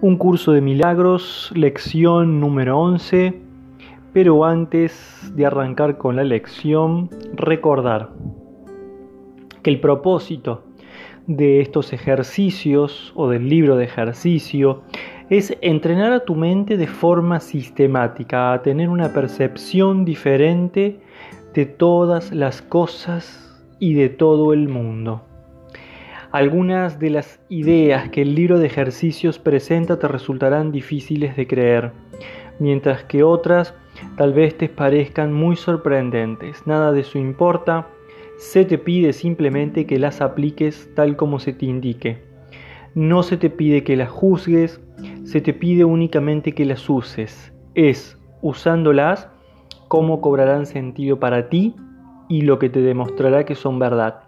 Un curso de milagros, lección número 11. Pero antes de arrancar con la lección, recordar que el propósito de estos ejercicios o del libro de ejercicio es entrenar a tu mente de forma sistemática, a tener una percepción diferente de todas las cosas y de todo el mundo. Algunas de las ideas que el libro de ejercicios presenta te resultarán difíciles de creer, mientras que otras tal vez te parezcan muy sorprendentes. Nada de eso importa, se te pide simplemente que las apliques tal como se te indique. No se te pide que las juzgues, se te pide únicamente que las uses. Es, usándolas, cómo cobrarán sentido para ti y lo que te demostrará que son verdad.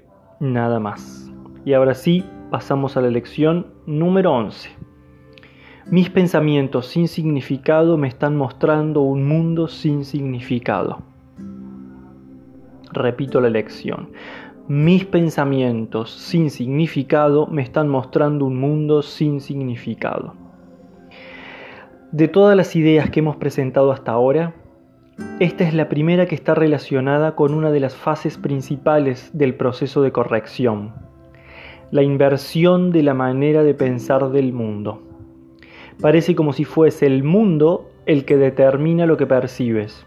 nada más. Y ahora sí, pasamos a la lección número 11. Mis pensamientos sin significado me están mostrando un mundo sin significado. Repito la lección. Mis pensamientos sin significado me están mostrando un mundo sin significado. De todas las ideas que hemos presentado hasta ahora, esta es la primera que está relacionada con una de las fases principales del proceso de corrección, la inversión de la manera de pensar del mundo. Parece como si fuese el mundo el que determina lo que percibes.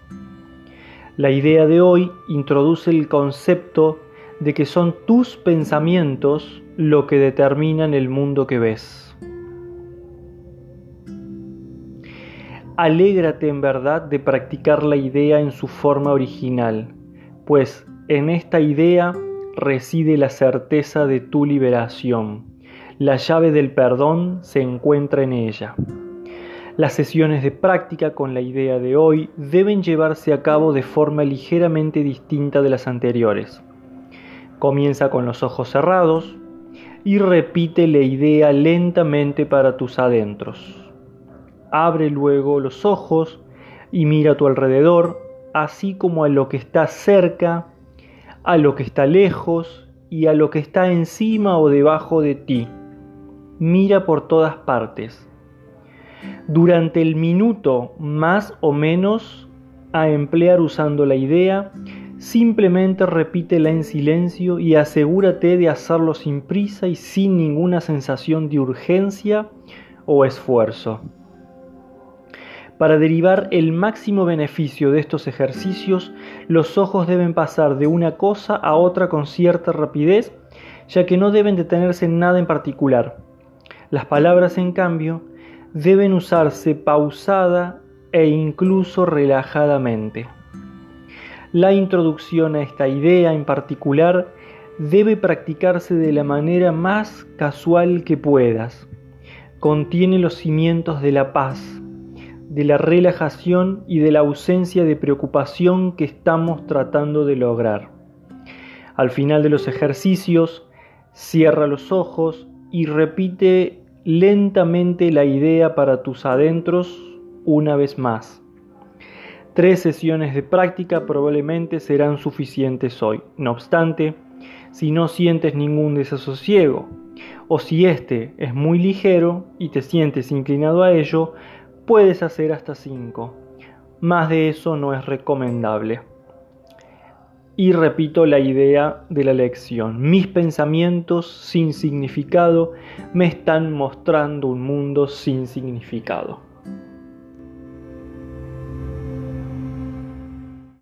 La idea de hoy introduce el concepto de que son tus pensamientos lo que determinan el mundo que ves. Alégrate en verdad de practicar la idea en su forma original, pues en esta idea reside la certeza de tu liberación. La llave del perdón se encuentra en ella. Las sesiones de práctica con la idea de hoy deben llevarse a cabo de forma ligeramente distinta de las anteriores. Comienza con los ojos cerrados y repite la idea lentamente para tus adentros. Abre luego los ojos y mira a tu alrededor, así como a lo que está cerca, a lo que está lejos y a lo que está encima o debajo de ti. Mira por todas partes. Durante el minuto más o menos a emplear usando la idea, simplemente repítela en silencio y asegúrate de hacerlo sin prisa y sin ninguna sensación de urgencia o esfuerzo. Para derivar el máximo beneficio de estos ejercicios, los ojos deben pasar de una cosa a otra con cierta rapidez, ya que no deben detenerse en nada en particular. Las palabras, en cambio, deben usarse pausada e incluso relajadamente. La introducción a esta idea en particular debe practicarse de la manera más casual que puedas. Contiene los cimientos de la paz, de la relajación y de la ausencia de preocupación que estamos tratando de lograr. Al final de los ejercicios, cierra los ojos y repite lentamente la idea para tus adentros una vez más. Tres sesiones de práctica probablemente serán suficientes hoy. No obstante, si no sientes ningún desasosiego o si este es muy ligero y te sientes inclinado a ello, puedes hacer hasta 5. Más de eso no es recomendable. Y repito la idea de la lección. Mis pensamientos sin significado me están mostrando un mundo sin significado.